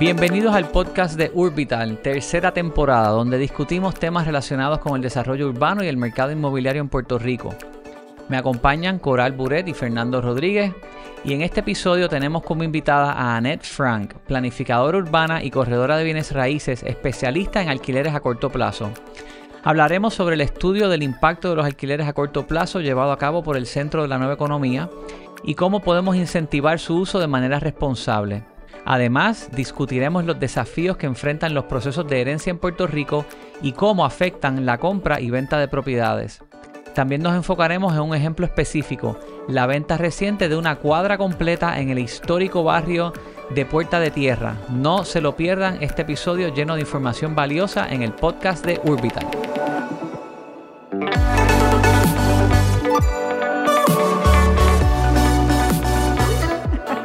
Bienvenidos al podcast de Urbital, tercera temporada, donde discutimos temas relacionados con el desarrollo urbano y el mercado inmobiliario en Puerto Rico. Me acompañan Coral Buret y Fernando Rodríguez, y en este episodio tenemos como invitada a Annette Frank, planificadora urbana y corredora de bienes raíces, especialista en alquileres a corto plazo. Hablaremos sobre el estudio del impacto de los alquileres a corto plazo llevado a cabo por el Centro de la Nueva Economía y cómo podemos incentivar su uso de manera responsable. Además, discutiremos los desafíos que enfrentan los procesos de herencia en Puerto Rico y cómo afectan la compra y venta de propiedades. También nos enfocaremos en un ejemplo específico, la venta reciente de una cuadra completa en el histórico barrio de Puerta de Tierra. No se lo pierdan este episodio lleno de información valiosa en el podcast de Urbital.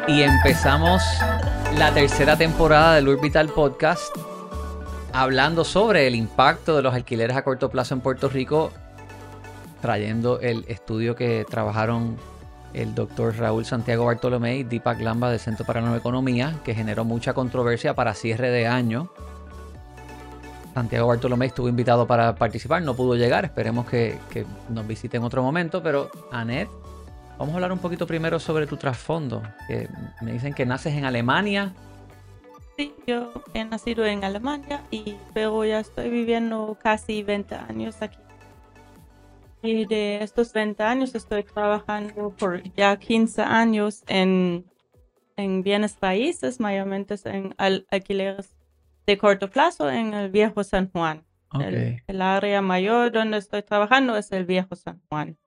Y empezamos la tercera temporada del Urbital Podcast hablando sobre el impacto de los alquileres a corto plazo en Puerto Rico, trayendo el estudio que trabajaron el doctor Raúl Santiago Bartolomé y Deepak Lamba del Centro para la Nueva Economía, que generó mucha controversia para cierre de año. Santiago Bartolomé estuvo invitado para participar, no pudo llegar, esperemos que, que nos visite en otro momento, pero Anet Vamos a hablar un poquito primero sobre tu trasfondo. Que me dicen que naces en Alemania. Sí, yo he nacido en Alemania, y, pero ya estoy viviendo casi 20 años aquí. Y de estos 20 años estoy trabajando por ya 15 años en, en bienes raíces, mayormente en alquileres de corto plazo en el viejo San Juan. El, área mayor donde estoy trabajando es el viejo San Juan.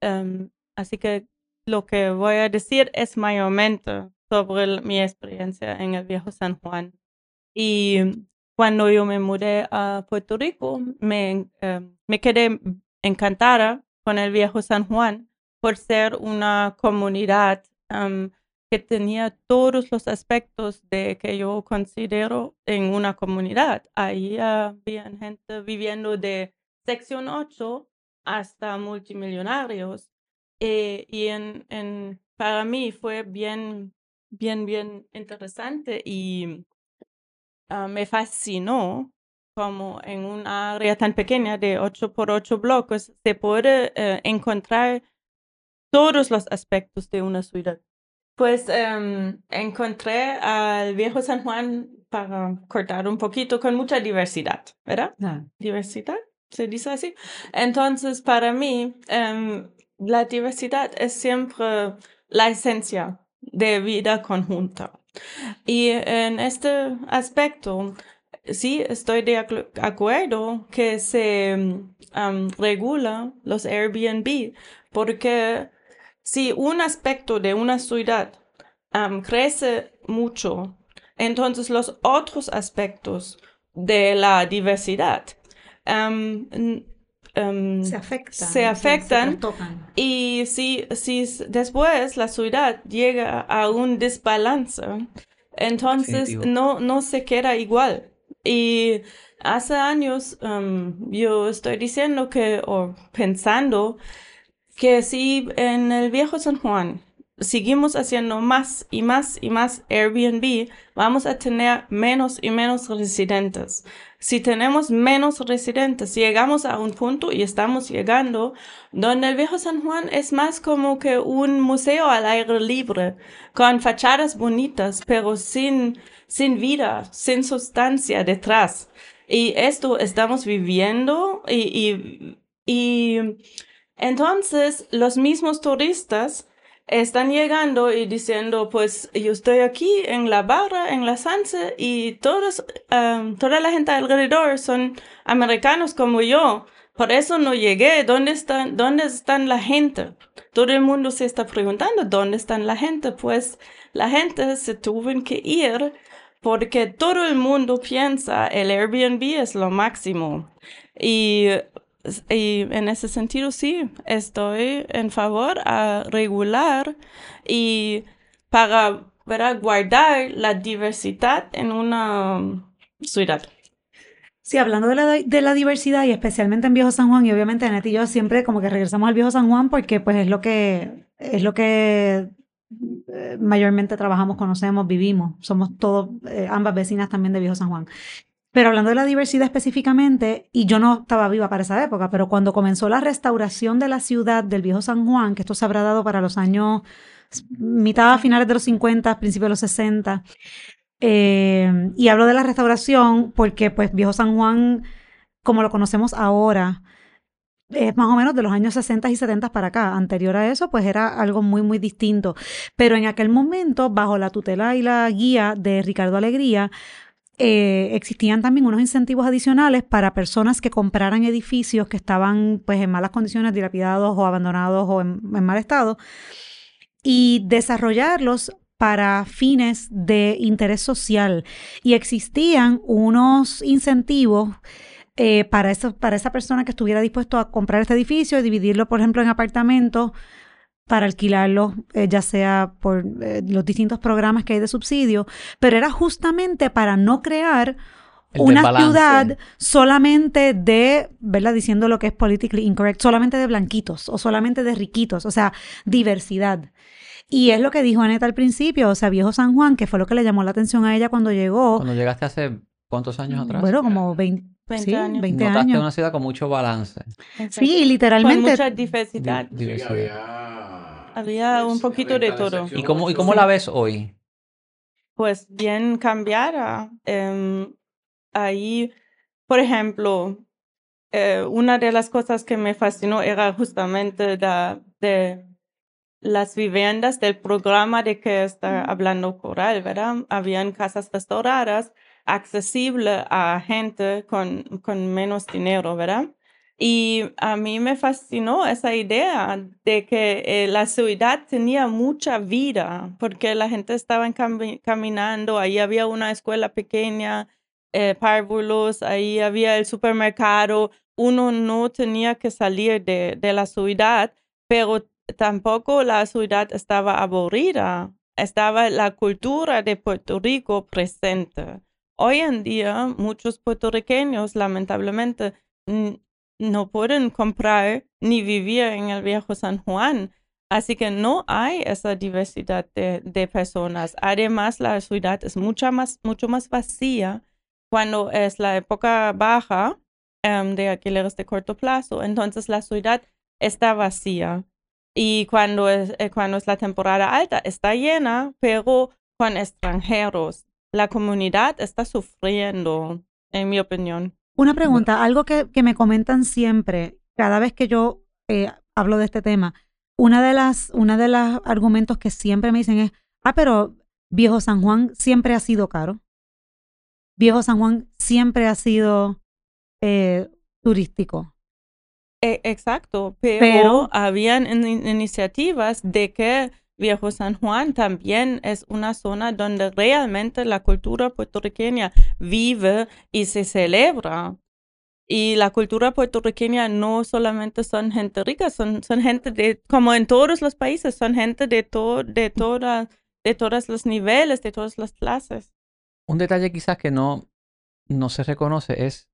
Um, Así que lo que voy a decir es mayormente sobre mi experiencia en el viejo San Juan. Y cuando yo me mudé a Puerto Rico, me, eh, me quedé encantada con el viejo San Juan por ser una comunidad que tenía todos los aspectos de que yo considero en una comunidad. Ahí había gente viviendo de sección 8 hasta multimillonarios eh, y en, en, para mí fue bien, bien, bien interesante y ah, me fascinó como en un área tan pequeña de 8 por 8 bloques se puede encontrar todos los aspectos de una ciudad. Pues em, encontré al viejo San Juan para cortar un poquito con mucha diversidad, ¿verdad? Ah. Diversidad, se dice así. Entonces, para mí, em, la diversidad es siempre la esencia de vida conjunta. Y en este aspecto, sí estoy de acuerdo que se regula los Airbnb, porque si un aspecto de una ciudad crece mucho, entonces los otros aspectos de la diversidad Em, se afectan. Se afectan. y si, si después la ciudad llega a un desbalance, entonces no, no se queda igual. Y hace años em, yo estoy diciendo que, o pensando, que si en el viejo San Juan seguimos haciendo más y más y más Airbnb, vamos a tener menos y menos residentes. Si tenemos menos residentes, llegamos a un punto y estamos llegando donde el viejo San Juan es más como que un museo al aire libre, con fachadas bonitas, pero sin, sin vida, sin sustancia detrás. Y esto estamos viviendo y, y, y entonces los mismos turistas están llegando y diciendo, pues yo estoy aquí en la barra, en la Sanse, y todos, toda la gente alrededor son americanos como yo. Por eso no llegué. ¿Dónde están, dónde están la gente? Todo el mundo se está preguntando, ¿dónde están la gente? Pues la gente se tuvo que ir porque todo el mundo piensa el Airbnb es lo máximo. Y y en ese sentido sí, estoy en favor a regular y para, guardar la diversidad en una ciudad. Sí, hablando de la, de la, diversidad y especialmente en Viejo San Juan, y obviamente Anet y yo siempre como que regresamos al Viejo San Juan porque pues es lo que, es lo que eh, mayormente trabajamos, conocemos, vivimos. Somos todos, eh, ambas vecinas también de Viejo San Juan. Pero hablando de la diversidad específicamente, y yo no estaba viva para esa época, pero cuando comenzó la restauración de la ciudad del Viejo San Juan, que esto se habrá dado para los años mitad a finales de los 50, principios de los 60, eh, y hablo de la restauración porque pues Viejo San Juan, como lo conocemos ahora, es más o menos de los años 60 y 70 para acá. Anterior a eso, pues era algo muy, muy distinto. Pero en aquel momento, bajo la tutela y la guía de Ricardo Alegría, eh, existían también unos incentivos adicionales para personas que compraran edificios que estaban pues en malas condiciones, dilapidados o abandonados o en, mal estado y desarrollarlos para fines de interés social. Y existían unos incentivos eh, para, eso, para esa persona que estuviera dispuesto a comprar este edificio y dividirlo, por ejemplo, en apartamentos para alquilarlo, eh, ya sea por eh, los distintos programas que hay de subsidio, pero era justamente para no crear una ciudad solamente de, ¿verdad? Diciendo lo que es politically incorrect, solamente de blanquitos o solamente de riquitos, o sea, diversidad. Y es lo que dijo Aneta al principio, o sea, Viejo San Juan, que fue lo que le llamó la atención a ella cuando llegó. Cuando llegaste hace cuántos años atrás? Bueno, como 20, 20 sí, años. 20 Notaste una ciudad con mucho balance. Sí, literalmente. Con mucha diversidad. había... un poquito de todo. ¿Y cómo, y cómo la ves hoy? Pues bien cambiada. Em, ahí, por ejemplo, eh, una de las cosas que me fascinó era justamente la, de las viviendas del programa de que está hablando Coral, ¿verdad? Habían casas restauradas accesible a gente con, con menos dinero, ¿verdad? Y a mí me fascinó esa idea de que eh, la ciudad tenía mucha vida, porque la gente estaba caminando, ahí había una escuela pequeña, eh, párvulos, ahí había el supermercado, uno no tenía que salir de, de la ciudad, pero tampoco la ciudad estaba aburrida, estaba la cultura de Puerto Rico presente. Hoy en día, muchos puertorriqueños, lamentablemente, no pueden comprar ni vivir en el viejo San Juan. Así que no hay esa diversidad de, personas. Además, la ciudad es mucha más, mucho más vacía cuando es la época baja em, de alquileres de corto plazo. Entonces, la ciudad está vacía. Y cuando es, eh, cuando es la temporada alta, está llena, pero con extranjeros la comunidad está sufriendo, en mi opinión. Una pregunta, algo que, me comentan siempre, cada vez que yo eh, hablo de este tema, una de las, una de los argumentos que siempre me dicen es, ah, pero Viejo San Juan siempre ha sido caro. Viejo San Juan siempre ha sido eh, turístico. E, exacto, pero, habían iniciativas de que Viejo San Juan también es una zona donde realmente la cultura puertorriqueña vive y se celebra. Y la cultura puertorriqueña no solamente son gente rica, son, son gente de, como en todos los países, son gente de, todo de, toda, de todos los niveles, de todas las clases. Un detalle quizás que no, no se reconoce es,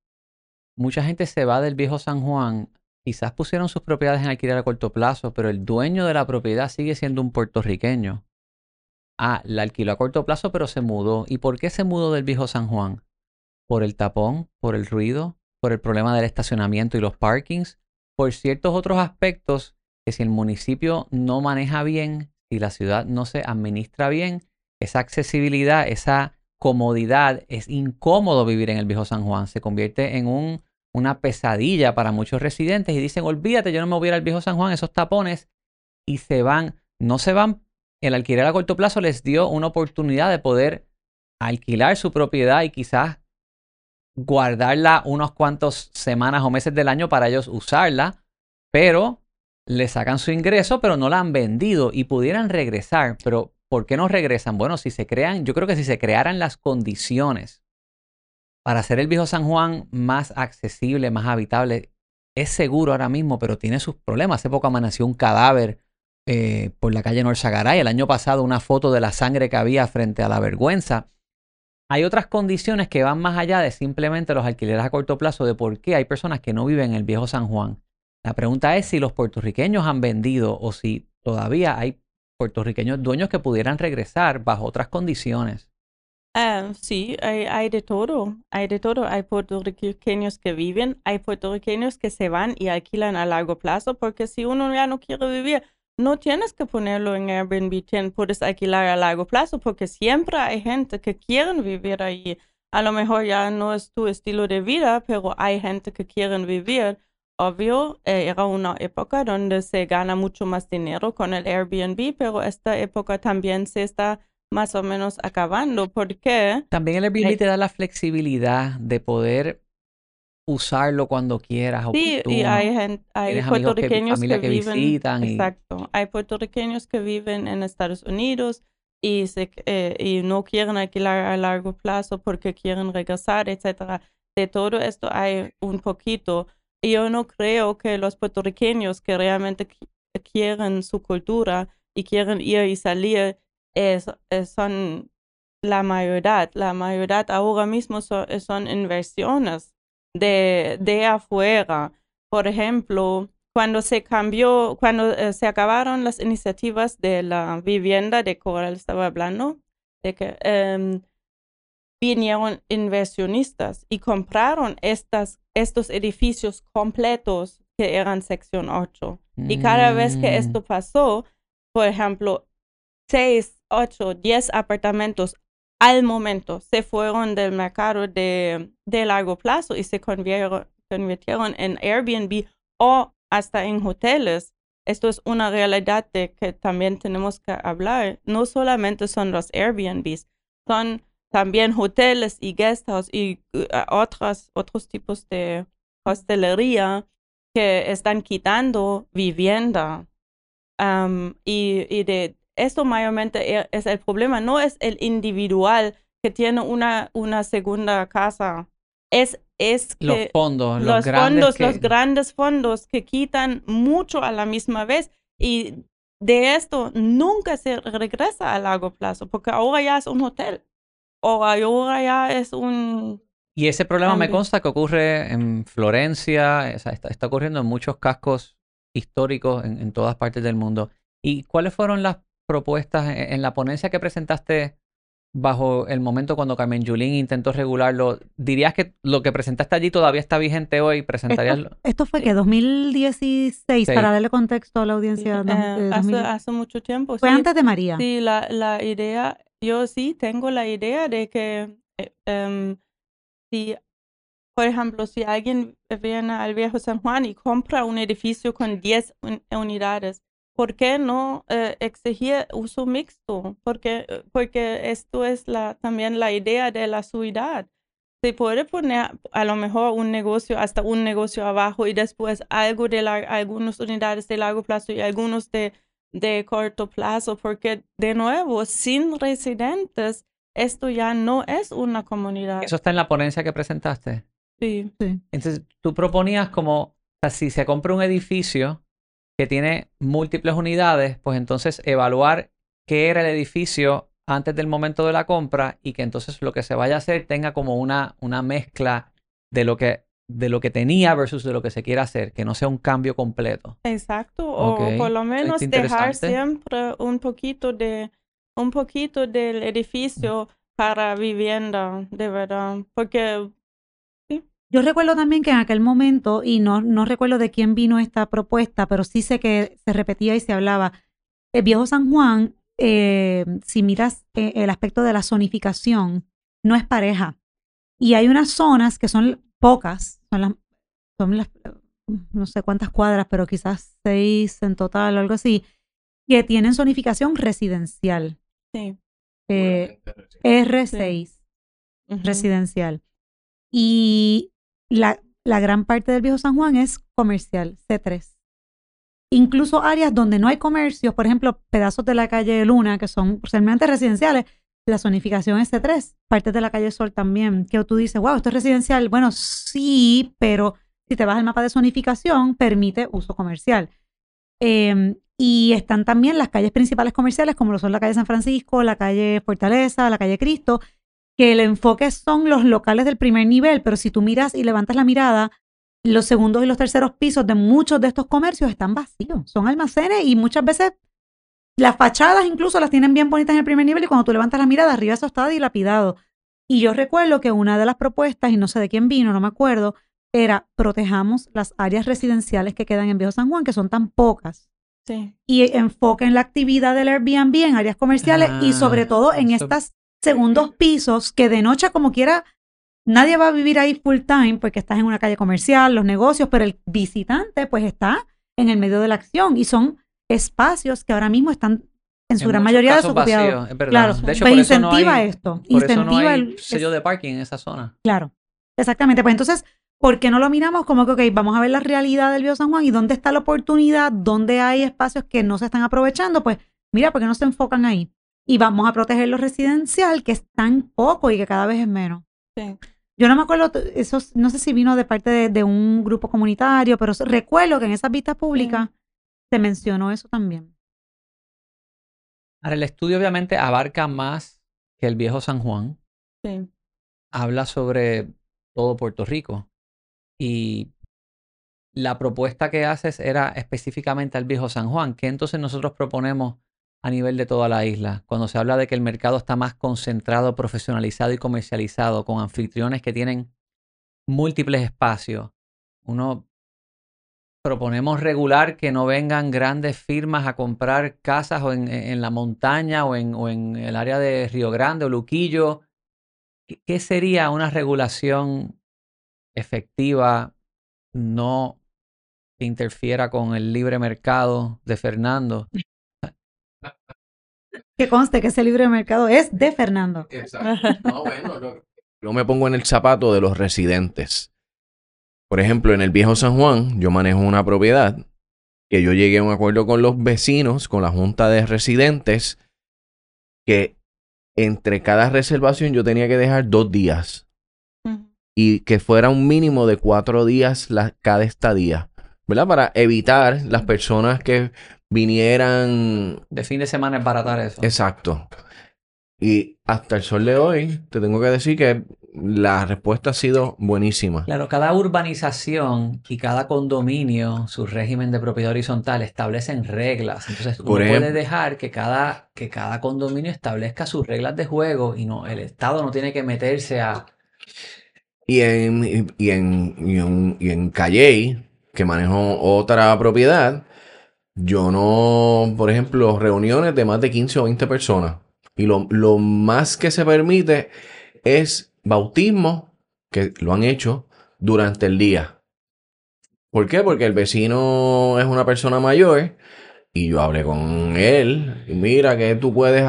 mucha gente se va del viejo San Juan Quizás pusieron sus propiedades en alquiler a corto plazo, pero el dueño de la propiedad sigue siendo un puertorriqueño. Ah, la alquiló a corto plazo, pero se mudó. ¿Y por qué se mudó del viejo San Juan? ¿Por el tapón? ¿Por el ruido? ¿Por el problema del estacionamiento y los parkings? ¿Por ciertos otros aspectos que si el municipio no maneja bien, si la ciudad no se administra bien, esa accesibilidad, esa comodidad, es incómodo vivir en el viejo San Juan. Se convierte en un una pesadilla para muchos residentes y dicen, olvídate, yo no me voy a ir al viejo San Juan, esos tapones, y se van, no se van, el alquiler a corto plazo les dio una oportunidad de poder alquilar su propiedad y quizás guardarla unos cuantos semanas o meses del año para ellos usarla, pero le sacan su ingreso, pero no la han vendido y pudieran regresar. Pero ¿por qué no regresan? Bueno, si se crean, yo creo que si se crearan las condiciones para hacer el viejo San Juan más accesible, más habitable, es seguro ahora mismo, pero tiene sus problemas. Hace poco amaneció un cadáver eh, por la calle Norzagaray. El año pasado una foto de la sangre que había frente a la vergüenza. Hay otras condiciones que van más allá de simplemente los alquileres a corto plazo de por qué hay personas que no viven en el viejo San Juan. La pregunta es si los puertorriqueños han vendido o si todavía hay puertorriqueños dueños que pudieran regresar bajo otras condiciones. Ah, sí, hay, hay de todo, hay de todo. Hay puertorriqueños que viven, hay puertorriqueños que se van y alquilan a largo plazo, porque si uno ya no quiere vivir, no tienes que ponerlo en Airbnb, puedes alquilar a largo plazo, porque siempre hay gente que quiere vivir ahí. A lo mejor ya no es tu estilo de vida, pero hay gente que quiere vivir. Obvio, eh, era una época donde se gana mucho más dinero con el Airbnb, pero esta época también se está más o menos acabando. porque También el Airbnb te da la flexibilidad de poder usarlo cuando quieras. Sí, y hay, gente, hay puertorriqueños que, viven. Exacto. Hay puertorriqueños que viven en Estados Unidos y, se, eh, y no quieren alquilar a largo plazo porque quieren regresar, etcétera. De todo esto hay un poquito. Yo no creo que los puertorriqueños que realmente quieren su cultura y quieren ir y salir es, son la mayoría. La mayoría ahora mismo son, inversiones de, de afuera. Por ejemplo, cuando se cambió, cuando eh, se acabaron las iniciativas de la vivienda de Coral estaba hablando, de que em, vinieron inversionistas y compraron estas, estos edificios completos que eran sección 8. Y cada vez que esto mm. pasó, por ejemplo, 6, 8, 10 apartamentos al momento se fueron del mercado de, de largo plazo y se convirtieron, en Airbnb o hasta en hoteles. Esto es una realidad de que también tenemos que hablar. No solamente son los Airbnbs, son también hoteles y guest house y uh, otros, otros tipos de hostelería que están quitando vivienda. y, y de esto mayormente e, es el problema, no es el individual que tiene una, una segunda casa, es es que los fondos, los, grandes fondos, los grandes fondos que quitan mucho a la misma vez y de esto nunca se regresa a largo plazo porque ahora ya es un hotel o ahora ya es un... Y ese problema me consta que ocurre en Florencia, está, está, ocurriendo en muchos cascos históricos en, en, todas partes del mundo. ¿Y cuáles fueron las propuestas en, en la ponencia que presentaste bajo el momento cuando Carmen Yulín intentó regularlo, ¿dirías que lo que presentaste allí todavía está vigente hoy? ¿Presentarías esto, esto fue que 2016, para darle contexto a la audiencia. Eh, hace, hace, mucho tiempo. Fue antes de María. Sí, la, la, idea, yo sí tengo la idea de que eh, em, si, por ejemplo, si alguien viene al viejo San Juan y compra un edificio con 10 unidades, ¿por qué no eh, exigir uso mixto? Porque, eh, porque esto es la, también la idea de la ciudad. Se puede poner a lo mejor un negocio, hasta un negocio abajo y después algo de la, algunas unidades de largo plazo y algunos de, de corto plazo, porque de nuevo, sin residentes, esto ya no es una comunidad. ¿Eso está en la ponencia que presentaste? Sí. sí. Entonces, tú proponías como, si se compra un edificio, que tiene múltiples unidades, pues entonces evaluar qué era el edificio antes del momento de la compra y que entonces lo que se vaya a hacer tenga como una, una mezcla de lo que de lo que tenía versus de lo que se quiera hacer, que no sea un cambio completo. Exacto, o por lo menos dejar siempre un poquito de un poquito del edificio para vivienda, de verdad, porque yo recuerdo también que en aquel momento, y no, no recuerdo de quién vino esta propuesta, pero sí sé que se repetía y se hablaba, el viejo San Juan, eh, si miras eh, el aspecto de la zonificación, no es pareja. Y hay unas zonas que son pocas, son las, son las no sé cuántas cuadras, pero quizás seis en total o algo así, que tienen zonificación residencial. Sí. Eh, R6, residencial. Y la, gran parte del viejo San Juan es comercial, C3. Incluso áreas donde no hay comercios, por ejemplo, pedazos de la calle Luna, que son realmente residenciales, la zonificación es C3. Partes de la calle Sol también, que tú dices, wow, esto es residencial. Bueno, sí, pero si te vas al mapa de zonificación, permite uso comercial. Em, y están también las calles principales comerciales, como lo son la calle San Francisco, la calle Fortaleza, la calle Cristo, que el enfoque son los locales del primer nivel, pero si tú miras y levantas la mirada, los segundos y los terceros pisos de muchos de estos comercios están vacíos, son almacenes y muchas veces las fachadas incluso las tienen bien bonitas en el primer nivel y cuando tú levantas la mirada, arriba eso está dilapidado. Y yo recuerdo que una de las propuestas, y no sé de quién vino, no me acuerdo, era protejamos las áreas residenciales que quedan en Viejo San Juan, que son tan pocas. Sí. Y enfoquen la actividad del Airbnb en áreas comerciales y Ah, sobre todo en estos segundos pisos que de noche como quiera nadie va a vivir ahí full time porque estás en una calle comercial, los negocios, pero el visitante pues está en el medio de la acción y son espacios que ahora mismo están en su En gran mayoría desocupados. vacíos, es verdad. Claro, De hecho, pues por eso no incentiva hay- esto, Por eso no incentiva hay el sello de parking en esa zona. Claro, exactamente. Pues entonces, ¿por qué no lo miramos como que, ok, vamos a ver la realidad del Bio San Juan y dónde está la oportunidad, dónde hay espacios que no se están aprovechando? Pues mira, ¿por qué no se enfocan ahí? Y vamos a proteger lo residencial, que es tan poco y que cada vez es menos. Sí. Yo no me acuerdo, eso no sé si vino de parte de, de un grupo comunitario, pero recuerdo que en esas vistas públicas se mencionó eso también. Ahora, el estudio obviamente abarca más que el viejo San Juan. Sí. Habla sobre todo Puerto Rico. Y la propuesta que haces era específicamente al viejo San Juan. ¿Qué entonces nosotros proponemos a nivel de toda la isla? Cuando se habla de que el mercado está más concentrado, profesionalizado y comercializado, con anfitriones que tienen múltiples espacios. Uno proponemos regular que no vengan grandes firmas a comprar casas o en, la montaña o en, o en el área de Río Grande o Luquillo. ¿Qué- ¿Qué sería una regulación efectiva, no interfiera con el libre mercado de Fernando? Que conste que ese libre mercado es de Fernando. No, bueno, no. Yo me pongo en el zapato de los residentes. Por ejemplo, en el viejo San Juan, yo manejo una propiedad que yo llegué a un acuerdo con los vecinos, con la junta de residentes, que entre cada reservación yo tenía que dejar dos días y que fuera un mínimo de cuatro días la- cada estadía, ¿verdad? Para evitar las personas que vinieran De fin de semana es baratar eso. Exacto. Y hasta el sol de hoy, te tengo que decir que la respuesta ha sido buenísima. Claro, cada urbanización y cada condominio, su régimen de propiedad horizontal establecen reglas. Entonces, uno Por puede ejemplo- dejar que cada, que cada condominio establezca sus reglas de juego y no, el Estado no tiene que meterse a. Y en, y en, y en, y en Calley, que manejo otra propiedad, yo no, por ejemplo, reuniones de más de 15 o 20 personas. Y lo, lo más que se permite es bautismo, que lo han hecho durante el día. ¿Por qué? Porque el vecino es una persona mayor y yo hablé con él. Y mira que tú puedes,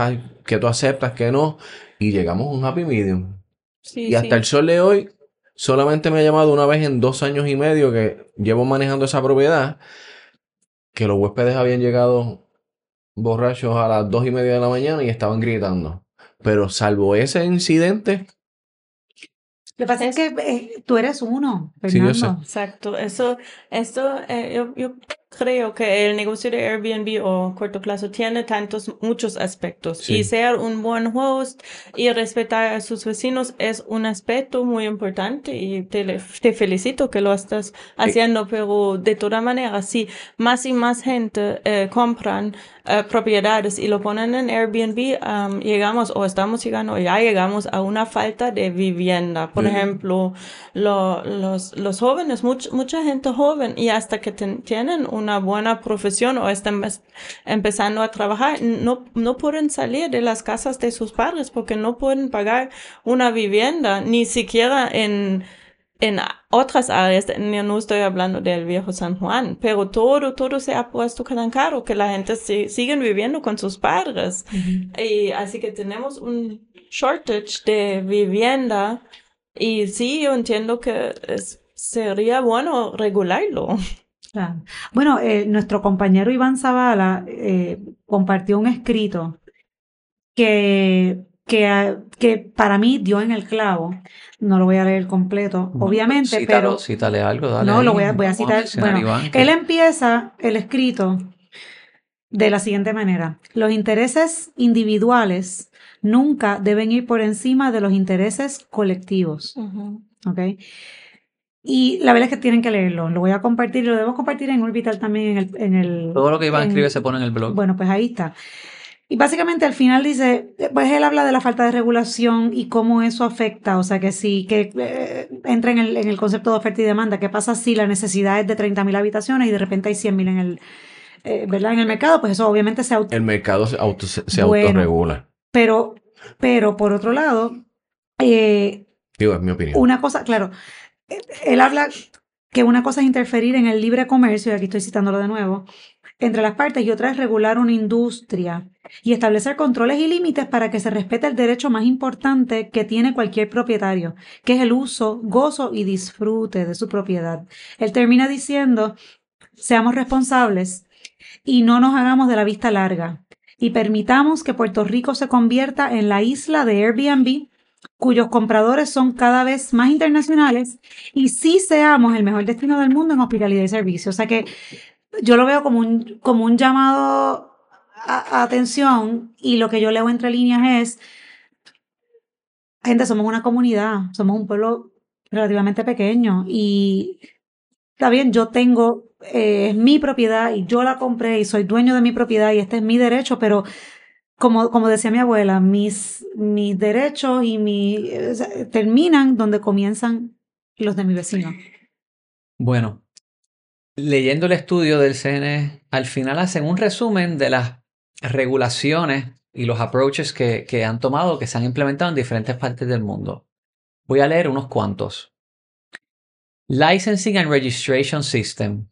que tú aceptas, que no. Y llegamos a un happy medium. Sí, Y hasta sí. el sol de hoy, solamente me ha llamado una vez en dos años y medio que llevo manejando esa propiedad, que los huéspedes habían llegado borrachos a las dos y media de la mañana y estaban gritando. Pero salvo ese incidente, Lo que pasa es que eh, tú eres uno, Sí, yo sé. Fernando. Exacto, eso, esto, eh, yo, yo creo que el negocio de Airbnb o corto plazo tiene tantos, muchos aspectos Sí. y ser un buen host y respetar a sus vecinos es un aspecto muy importante y te, te felicito que lo estás haciendo, pero de toda manera, si más y más gente eh, compran eh, propiedades y lo ponen en Airbnb, am, llegamos o estamos llegando o ya llegamos a una falta de vivienda. Por Sí. ejemplo, lo- los, los jóvenes, much- mucha gente joven y hasta que ten- tienen una buena profesión o están mes- empezando a trabajar, no, no pueden salir de las casas de sus padres porque no pueden pagar una vivienda, ni siquiera en, en otras áreas, yo no estoy hablando del viejo San Juan, pero todo, todo se ha puesto tan caro que la gente si- siguen viviendo con sus padres. Y así que tenemos un shortage de vivienda y sí, yo entiendo que es- sería bueno regularlo. Claro. Bueno, eh, nuestro compañero Iván Zavala eh, compartió un escrito que, que, ah, que para mí dio en el clavo. No lo voy a leer completo, obviamente, Cítalo, pero Cítale algo, dale. No, lo voy a- voy a Vamos citar- bueno, Iván, que- él empieza el escrito de la siguiente manera. Los intereses individuales nunca deben ir por encima de los intereses colectivos. ¿ok? Y la verdad es que tienen que leerlo. Lo voy a compartir, lo debo compartir en Orbital también en el... En el Todo lo que Iván en- escribe se pone en el blog. Bueno, pues ahí está. Y básicamente al final dice, pues él habla de la falta de regulación y cómo eso afecta, o sea que sí, que eh, entra en el, en el concepto de oferta y demanda, ¿qué pasa si la necesidad es de 30.000 habitaciones y de repente hay 100.000 en el, eh, ¿verdad? En el mercado, pues eso obviamente se auto... El mercado se, auto, se, se Bueno. autorregula. Pero, pero por otro lado, eh, Digo, es mi opinión. una cosa, claro, él habla que una cosa es interferir en el libre comercio, y aquí estoy citándolo de nuevo, entre las partes y otra es regular una industria y establecer controles y límites para que se respete el derecho más importante que tiene cualquier propietario, que es el uso, gozo y disfrute de su propiedad. Él termina diciendo, seamos responsables y no nos hagamos de la vista larga y permitamos que Puerto Rico se convierta en la isla de Airbnb cuyos compradores son cada vez más internacionales y sí seamos el mejor destino del mundo en hospitalidad y servicios. O sea que yo lo veo como un, como un llamado a, atención y lo que yo leo entre líneas es, gente, somos una comunidad, somos un pueblo relativamente pequeño y está bien, yo tengo, eh, es mi propiedad y yo la compré y soy dueño de mi propiedad y este es mi derecho, pero como, como decía mi abuela, mis, mis derechos y terminan donde comienzan los de mi vecino. Bueno, leyendo el estudio del CNE, al final hacen un resumen de las regulaciones y los approaches que, que han tomado, que se han implementado en diferentes partes del mundo. Voy a leer unos cuantos. Licensing and Registration System.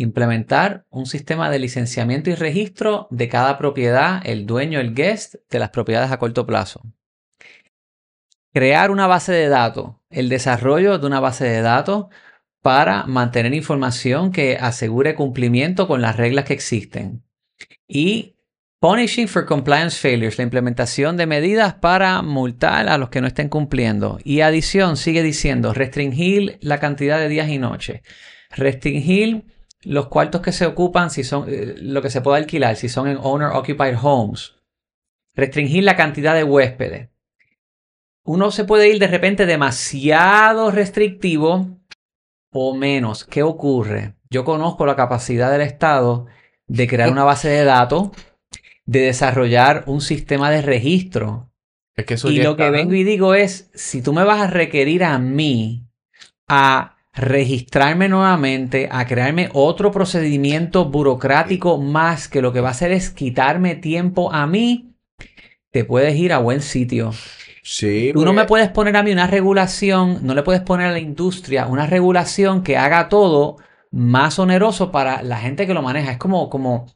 Implementar un sistema de licenciamiento y registro de cada propiedad, el dueño, el guest, de las propiedades a corto plazo. Crear una base de datos. El desarrollo de una base de datos para mantener información que asegure cumplimiento con las reglas que existen. Y punishing for compliance failures, la implementación de medidas para multar a los que no estén cumpliendo. Y adición, sigue diciendo, restringir la cantidad de días y noches. Restringir los cuartos que se ocupan, si son eh, lo que se puede alquilar, si son en owner occupied homes. Restringir la cantidad de huéspedes. Uno se puede ir de repente demasiado restrictivo o menos. ¿Qué ocurre? Yo conozco la capacidad del Estado de crear una base de datos, de desarrollar un sistema de registro. Es que eso Y lo que vengo y digo es, si tú me vas a requerir a mí a registrarme nuevamente, a crearme otro procedimiento burocrático más que lo que va a hacer es quitarme tiempo a mí, te puedes ir a buen sitio. Sí, Tú no me puedes poner a mí una regulación, no le puedes poner a la industria una regulación que haga todo más oneroso para la gente que lo maneja. Es como, como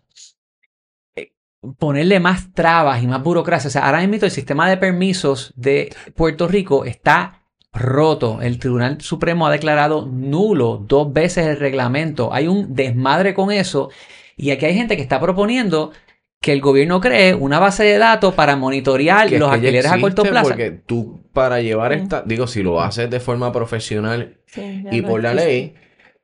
eh, ponerle más trabas y más burocracia. O sea, ahora mismo el sistema de permisos de Puerto Rico está roto. El Tribunal Supremo ha declarado nulo dos veces el reglamento. Hay un desmadre con eso. Y aquí hay gente que está proponiendo que el gobierno cree una base de datos para monitorear que es los que alquileres a corto plazo. Porque tú, para llevar esta, digo, si lo haces de forma profesional Sí, y por la ley,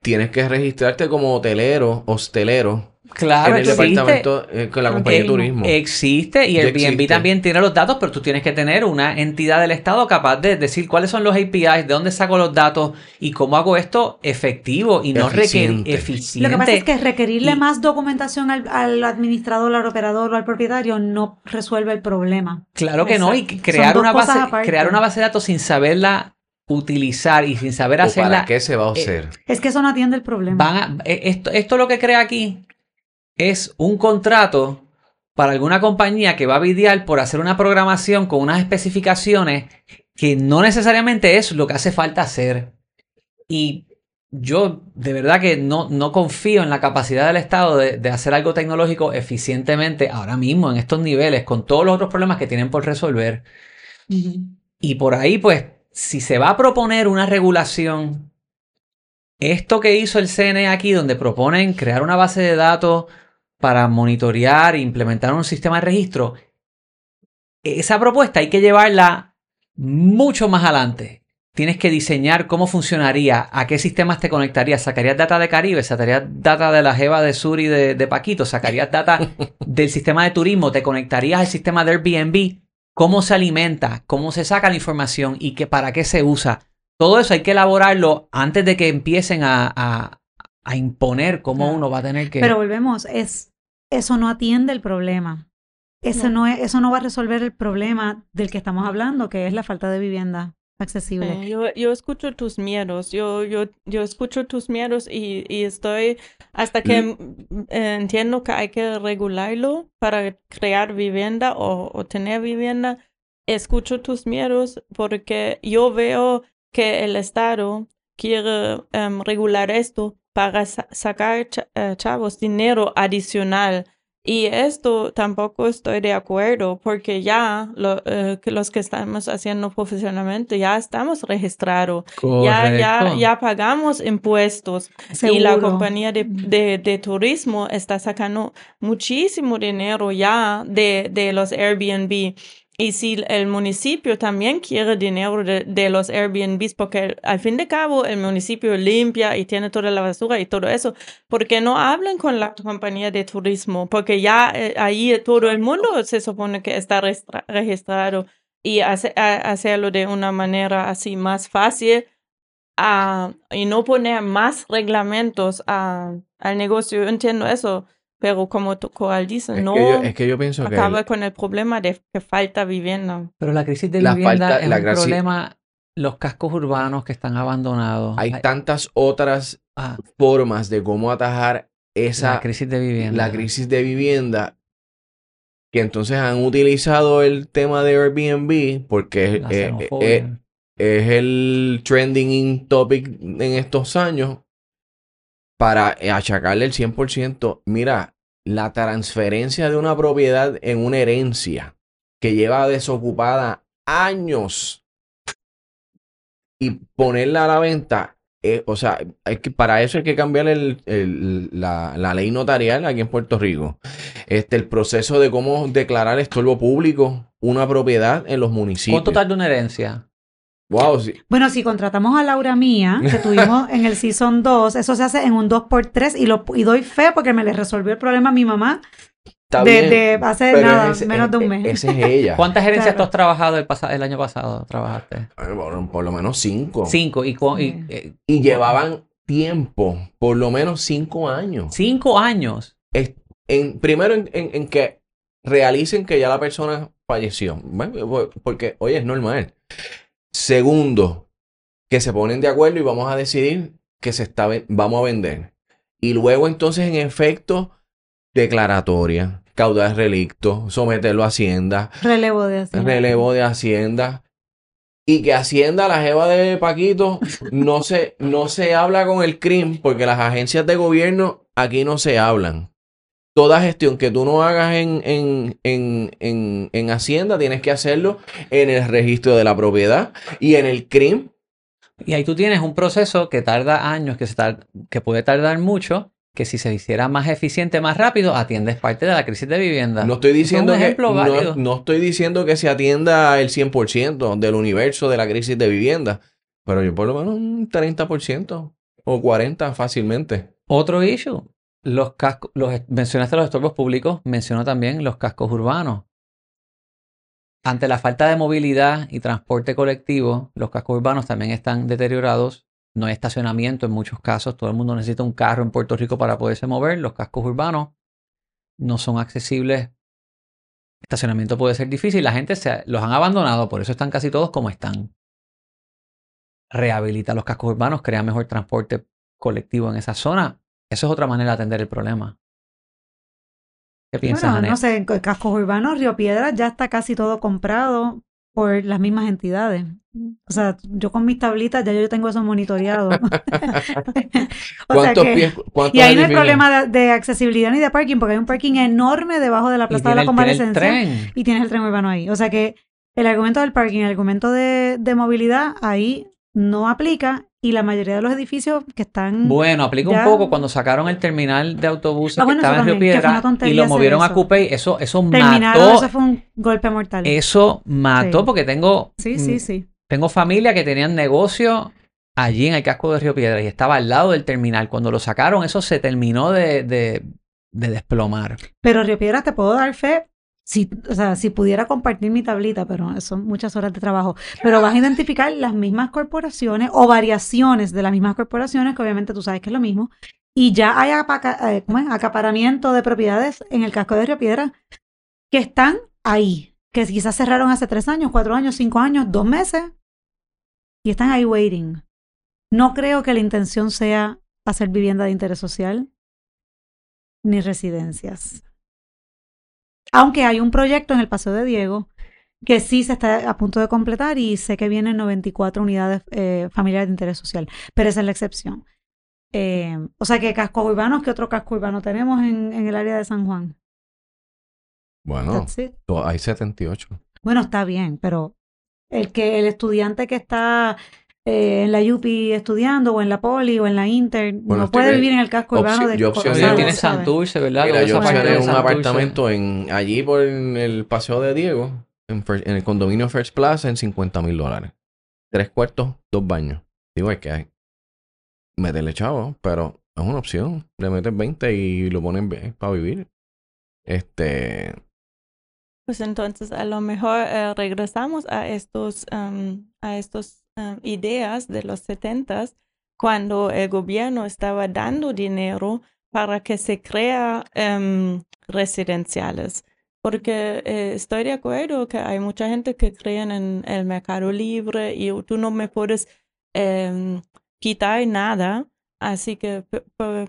tienes que registrarte como hotelero, hostelero Claro, en el existe. departamento eh, con la compañía de Turismo. Existe y Ya Airbnb también tiene los datos, pero tú tienes que tener una entidad del Estado capaz de decir cuáles son los APIs, de dónde saco los datos y cómo hago esto efectivo y no requerir Eficiente. eficiente. Lo que pasa es que requerirle Y- más documentación al, al administrador, al operador o al propietario no resuelve el problema. Claro que no, y crear una, base, aparte. crear una base de datos sin saberla utilizar y sin saber ¿O hacerla. para qué se va a eh, hacer? Es que eso no atiende el problema. Van a- eh, esto, esto lo que crea aquí es un contrato para alguna compañía que va a videar por hacer una programación con unas especificaciones que no necesariamente es lo que hace falta hacer. Y yo de verdad que no, no confío en la capacidad del Estado de, de hacer algo tecnológico eficientemente ahora mismo en estos niveles, con todos los otros problemas que tienen por resolver. Y por ahí, pues, si se va a proponer una regulación, esto que hizo el CNE aquí, donde proponen crear una base de datos para monitorear e implementar un sistema de registro, esa propuesta hay que llevarla mucho más adelante. Tienes que diseñar cómo funcionaría, a qué sistemas te conectarías. Sacarías data de Caribe, sacarías data de la Jeva de Sur y de, de Paquito, sacarías data del sistema de turismo, te conectarías al sistema de Airbnb, cómo se alimenta, cómo se saca la información y que, para qué se usa. Todo eso hay que elaborarlo antes de que empiecen a, a- a imponer cómo Claro. uno va a tener que... Pero volvemos, es, eso no atiende el problema. eso No. no es, eso no va a resolver el problema del que estamos hablando, que es la falta de vivienda accesible. Eh, yo, yo escucho tus miedos, yo, yo, yo escucho tus miedos y, y estoy hasta que mm, entiendo que hay que regularlo para crear vivienda o, o tener vivienda. Escucho tus miedos porque yo veo que el Estado quiere em, regular esto para sa- sacar eh, chavos dinero adicional. Y esto tampoco estoy de acuerdo porque ya lo- eh, que los que estamos haciendo profesionalmente ya estamos registrados, ya, ya, ya pagamos impuestos. Y la compañía de, de, de turismo está sacando muchísimo dinero ya de, de los Airbnb. Y si el municipio también quiere dinero de, de los Airbnbs, porque al fin de cabo el municipio limpia y tiene toda la basura y todo eso, ¿por qué no hablan con la compañía de turismo? Porque ya eh, ahí todo el mundo se supone que está registrado y hace- a- hacerlo de una manera así más fácil ah, y no poner más reglamentos a- al negocio. Yo entiendo eso, pero como tú, Coral dice, Es, no que yo, es que yo pienso que acaba el- con el problema de que falta vivienda. Pero la crisis de La vivienda falta- es la un problema. Los cascos urbanos que están abandonados. hay Ay, tantas otras ah, formas de cómo atajar esa la crisis de vivienda. la crisis de vivienda que entonces han utilizado el tema de Airbnb porque La eh, eh, xenofobia. eh, es el trending topic en estos años para achacarle el 100%. Mira, la transferencia de una propiedad en una herencia que lleva desocupada años y ponerla a la venta, eh, o sea, que, para eso hay que cambiar la ley notarial aquí en Puerto Rico. Este, el proceso de cómo declarar estorbo público una propiedad en los municipios. ¿Cuánto tarda una herencia? Wow, sí. Bueno, si contratamos a Laura Mía, que tuvimos en el Season 2, eso se hace en un 2x3 y, lo, y doy fe porque me le resolvió el problema a mi mamá Está de, bien, de hace nada, ese- menos de un e- mes. Esa es ella. ¿Cuántas herencias Claro. tú has trabajado el, el año pasado? ¿Trabajaste? Bueno, por, por lo menos cinco. Cinco. Y, Sí. eh, Y llevaban tiempo, por lo menos cinco años. cinco años. Es- en, primero en, en- en que realicen que ya la persona falleció. Bueno, porque, oye, es normal. Segundo, que se ponen de acuerdo y vamos a decidir que se está, vamos a vender. Y luego entonces en efecto, declaratoria, caudal relicto, someterlo a Hacienda, Relevo de así. relevo de Hacienda. Y que Hacienda, la jeva de Paquito, no se, no se habla con el CRIM porque las agencias de gobierno aquí no se hablan. Toda gestión que tú no hagas en, en, en, en, en Hacienda tienes que hacerlo en el registro de la propiedad y en el CRIM. Y ahí tú tienes un proceso que tarda años, que, se que puede tardar mucho, que si se hiciera más eficiente, más rápido, atiendes parte de la crisis de vivienda. No estoy diciendo, que, no, no estoy diciendo que se atienda el 100% del universo de la crisis de vivienda, pero yo por lo menos un 30% o 40% fácilmente. Otro issue. Los mencionaste los estorbos públicos, mencionó también los cascos urbanos. Ante la falta de movilidad y transporte colectivo, los cascos urbanos también están deteriorados. No hay estacionamiento en muchos casos. Todo el mundo necesita un carro en Puerto Rico para poderse mover. Los cascos urbanos no son accesibles. Estacionamiento puede ser difícil. La gente se, los han abandonado, por eso están casi todos como están. Rehabilita los cascos urbanos, crea mejor transporte colectivo en esa zona. Eso es otra manera de atender el problema. ¿Qué piensas, Bueno, no sé, en cascos urbanos, Río Piedras ya está casi todo comprado por las mismas entidades. O sea, yo con mis tablitas ya yo tengo eso monitoreado. O sea ¿Cuántos que- pies? Y ahí no hay problema de, de accesibilidad ni de parking, porque hay un parking enorme debajo de la Plaza de la Convalescencia y tienes el tren urbano ahí. O sea que el argumento del parking, el argumento de, de movilidad ahí no aplica y la mayoría de los edificios que están... Bueno, aplica Ya. un poco cuando sacaron el terminal de autobuses Ah, que bueno, estaba eso en Río que Piedra y lo movieron a. Coupey. Eso, eso terminaron, mató. eso fue un golpe mortal. Eso mató Sí. porque tengo, sí, sí, mm, sí. tengo familia que tenían negocio allí en el casco de Río Piedra y estaba al lado del terminal. Cuando lo sacaron, eso se terminó de, de, de desplomar. Pero Río Piedras te puedo dar fe, si, o sea, si pudiera compartir mi tablita, pero son muchas horas de trabajo. Pero vas a identificar las mismas corporaciones o variaciones de las mismas corporaciones, que obviamente tú sabes que es lo mismo. Y ya hay apaca- eh, acaparamiento de propiedades en el casco de Río Piedras que están ahí, que quizás cerraron hace tres años, cuatro años, cinco años, dos meses, y están ahí waiting. No creo que la intención sea hacer vivienda de interés social ni residencias. Aunque hay un proyecto en el Paseo de Diego que sí se está a punto de completar y sé que vienen 94 unidades eh, familiares de interés social, pero esa es la excepción. Eh, o sea que casco urbanos, ¿qué otro casco urbano tenemos en, en el área de San Juan? Bueno, hay 78. Bueno, está bien, pero el que el estudiante que está eh, en la UPI estudiando o en la Poli o en la Inter Bueno, no puede de- vivir en el casco urbano de yo opcioné- Gonzalo, tiene. Santurce, ¿verdad? Mira, yo opcioné un apartamento en, allí por el, el Paseo de Diego, en, en el condominio First Plaza, en 50 mil dólares. Tres cuartos, dos baños. Digo, es que hay. Meterle chavo, pero es una opción. Le metes 20 y lo ponen para vivir. Este. Pues entonces a lo mejor eh, regresamos a estos um, a estos um, ideas de los setentas cuando el gobierno estaba dando dinero para que se crea em, residenciales. Porque eh, estoy de acuerdo que hay mucha gente que cree en el mercado libre y tú no me puedes em, quitar nada. Así que,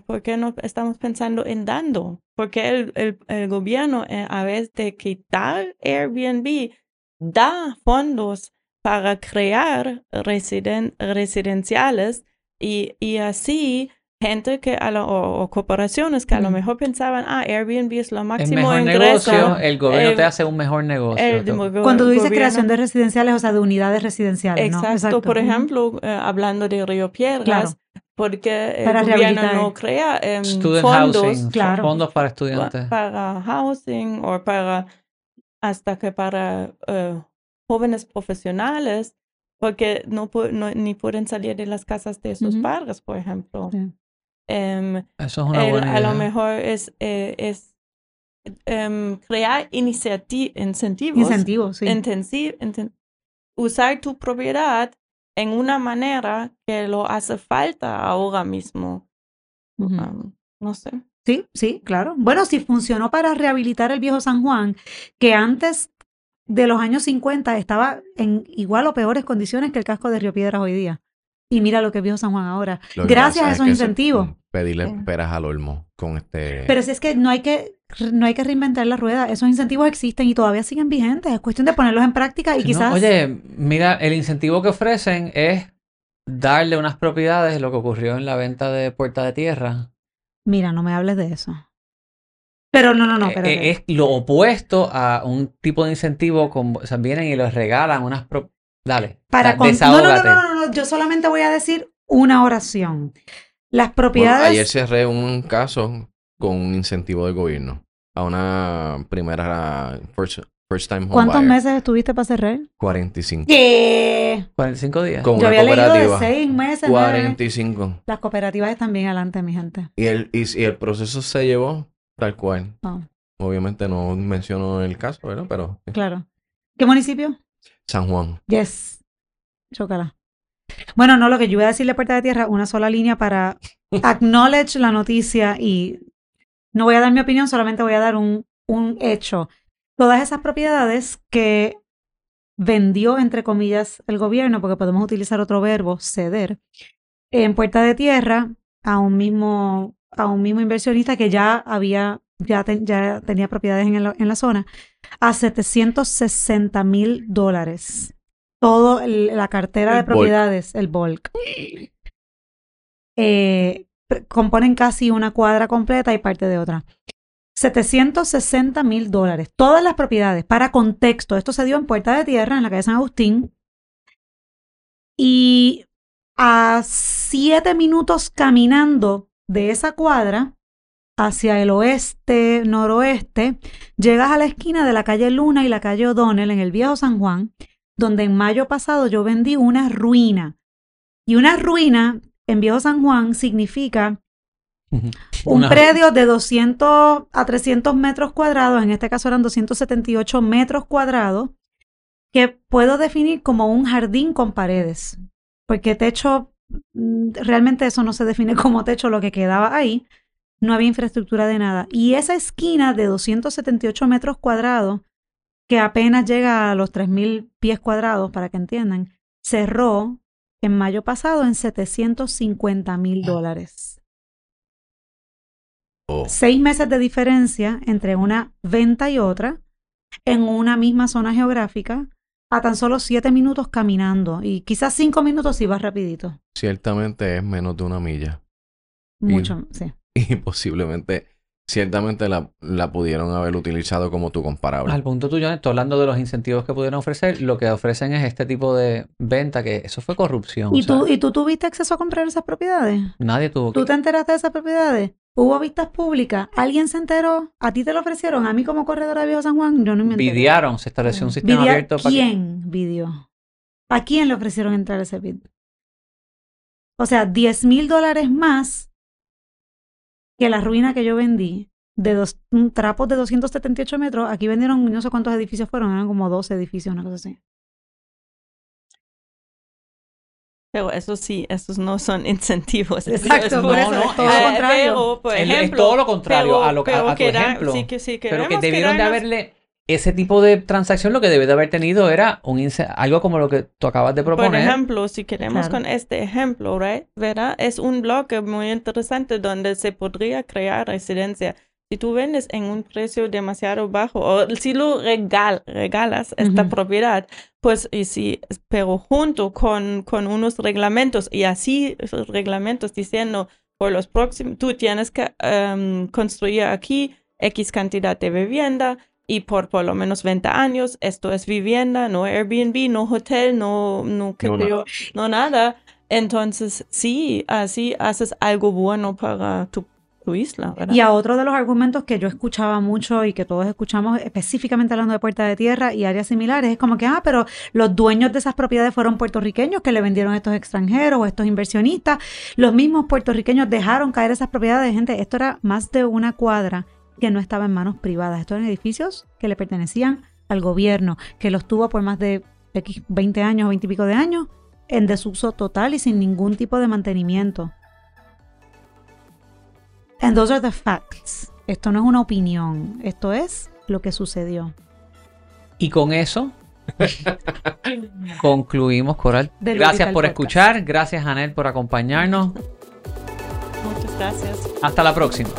¿por qué no estamos pensando en dando? Porque el, el, el gobierno, eh, a vez de quitar Airbnb, da fondos para crear residen- residenciales y, y así gente que a lo, o, o corporaciones que a lo Mm. mejor pensaban, ah, Airbnb es lo El máximo mejor ingreso. negocio, el gobierno eh, te hace un mejor negocio. el Cuando tú dices gobierno- creación de residenciales, o sea, de unidades residenciales, ¿no? Exacto, por ejemplo, eh, hablando de Río Piedras, Claro. porque el Para gobierno rehabilitar. no crea Student fondos housing, claro. fondos para pa- estudiantes. para housing o para hasta que para eh, jóvenes profesionales, porque no, pu- no- ni pueden salir de las casas de sus padres, por ejemplo. Sí. Em, Eso es una el- buena a lo idea. mejor es, eh, es em, crear iniciati- incentivos, Incentivos, sí. intensi- inten- usar tu propiedad en una manera que lo hace falta ahora mismo. Um, no sé. Sí, sí, claro. Bueno, si funcionó para rehabilitar el viejo San Juan, que antes de los años 50 estaba en igual o peores condiciones que el casco de Río Piedras hoy día. Y mira lo que viejo San Juan ahora. lo Gracias a es esos se- incentivos. pedirle peras al olmo con este. Pero si es que no hay que no hay que reinventar la rueda, esos incentivos existen y todavía siguen vigentes, es cuestión de ponerlos en práctica y No, quizás oye, mira, el incentivo que ofrecen es darle unas propiedades, lo que ocurrió en la venta de Puerta de Tierra. mira, no me hables de eso. Pero no, no, no, Eh, espérate. eh, es lo opuesto a un tipo de incentivo, con, o sea, vienen y les regalan unas pro- Dale, Para con- no, no, no, no, no, no, yo solamente voy a decir una oración. Las Bueno, propiedades ayer cerré un caso con un incentivo del gobierno a una primera first, first time home ¿Cuántos buyer. meses estuviste para cerrar? 45. ¿Qué? 45 días. Con Yo había leído de cooperativa. seis meses. nueve. 45. Las cooperativas están bien adelante, mi gente. Y el, y, y el proceso se llevó tal cual. Oh, Obviamente no menciono el caso, ¿verdad? Pero claro. ¿Qué municipio? San Juan. Yes. Chócala. Bueno, no, lo que yo voy a decirle Puerta de Tierra, una sola línea para acknowledge la noticia y no voy a dar mi opinión, solamente voy a dar un, un hecho. Todas esas propiedades que vendió, entre comillas, el gobierno, porque podemos utilizar otro verbo, ceder, en Puerta de Tierra a un mismo, a un mismo inversionista que ya había, ya, ten- ya tenía propiedades en, el- en la zona, a 760 mil dólares. Todo el- la cartera El de bulk. propiedades, el bulk. Eh, componen casi una cuadra completa y parte de otra. 760 mil dólares. Todas las propiedades. Para contexto, esto se dio en Puerta de Tierra, en la calle San Agustín. Y a siete minutos caminando de esa cuadra hacia el oeste, noroeste, llegas a la esquina de la calle Luna y la calle O'Donnell en el viejo San Juan, donde en mayo pasado yo vendí una ruina. Y una ruina en viejo San Juan significa un predio de 200 a 300 metros cuadrados, en este caso eran 278 metros cuadrados, que puedo definir como un jardín con paredes. Porque techo, realmente eso no se define como techo, lo que quedaba ahí. no había infraestructura de nada. Y esa esquina de 278 metros cuadrados, que apenas llega a los 3.000 pies cuadrados, para que entiendan, cerró en mayo pasado en 750 mil dólares. Oh. Seis meses de diferencia entre una venta y otra en una misma zona geográfica a tan solo siete minutos caminando y quizás cinco minutos si vas rapidito. Ciertamente es menos de una milla. Mucho, sí. Y posiblemente, ciertamente la, la pudieron haber utilizado como tu comparable. Al punto tuyo, estoy hablando de los incentivos que pudieron ofrecer. Lo que ofrecen es este tipo de venta, que eso fue corrupción. ¿Y o sea, tú, ¿Y tú tuviste acceso a comprar esas propiedades? Nadie tuvo ¿Tú que... te enteraste de esas propiedades? ¿Hubo vistas públicas? ¿Alguien se enteró? ¿A ti te lo ofrecieron? ¿A mí como corredora de Viejo San Juan? Yo no me enteré. Videaron, se estableció un sistema Videa- abierto para que... ¿Quién vidió? ¿A quién le ofrecieron entrar a ese bid? O sea, 10 mil dólares más que la ruina que yo vendí de dos un trapos de 278 metros. Aquí vendieron no sé cuántos edificios fueron, eran como 12 edificios, una cosa así. Pero eso sí, esos no son incentivos. eso Exacto, es por eso, no, es todo eh, lo contrario. Pero, por El- es ejemplo, todo lo contrario pero- a, lo, que- a- pero a tu queda- ejemplo. sí que sí, pero que debieron de haberle... Ese tipo de transacción lo que debe de haber tenido era un algo como lo que tú acabas de Por proponer. ejemplo, si queremos Claro. con este ejemplo, right, ¿verdad? Es un bloque muy interesante donde se podría crear residencia. Si tú vendes en un precio demasiado bajo o si lo regal, regalas esta Ujú. propiedad, pues y si, pero junto con, con unos reglamentos y así esos reglamentos diciendo por los próximos, tú tienes que em, construir aquí X cantidad de vivienda y por por lo menos 20 años esto es vivienda, no Airbnb, no hotel, no, no, qué No nada. no nada. Entonces, sí, así haces algo bueno para tu, tu isla, ¿verdad? Y a otro de los argumentos que yo escuchaba mucho y que todos escuchamos, específicamente hablando de Puerta de Tierra y áreas similares, es como que, ah, pero los dueños de esas propiedades fueron puertorriqueños que le vendieron a estos extranjeros o estos inversionistas. Los mismos puertorriqueños dejaron caer esas propiedades. Gente, esto era más de una cuadra que no estaba en manos privadas. Estos eran edificios que le pertenecían al gobierno, que los tuvo por más de X 20 años o 20 y pico de años en desuso total y sin ningún tipo de mantenimiento. And those are the facts. Esto no es una opinión, esto es lo que sucedió. Y con eso concluimos, Coral. Del Gracias por Podcast. escuchar. Gracias, Anel, por acompañarnos. Muchas gracias. Hasta la próxima.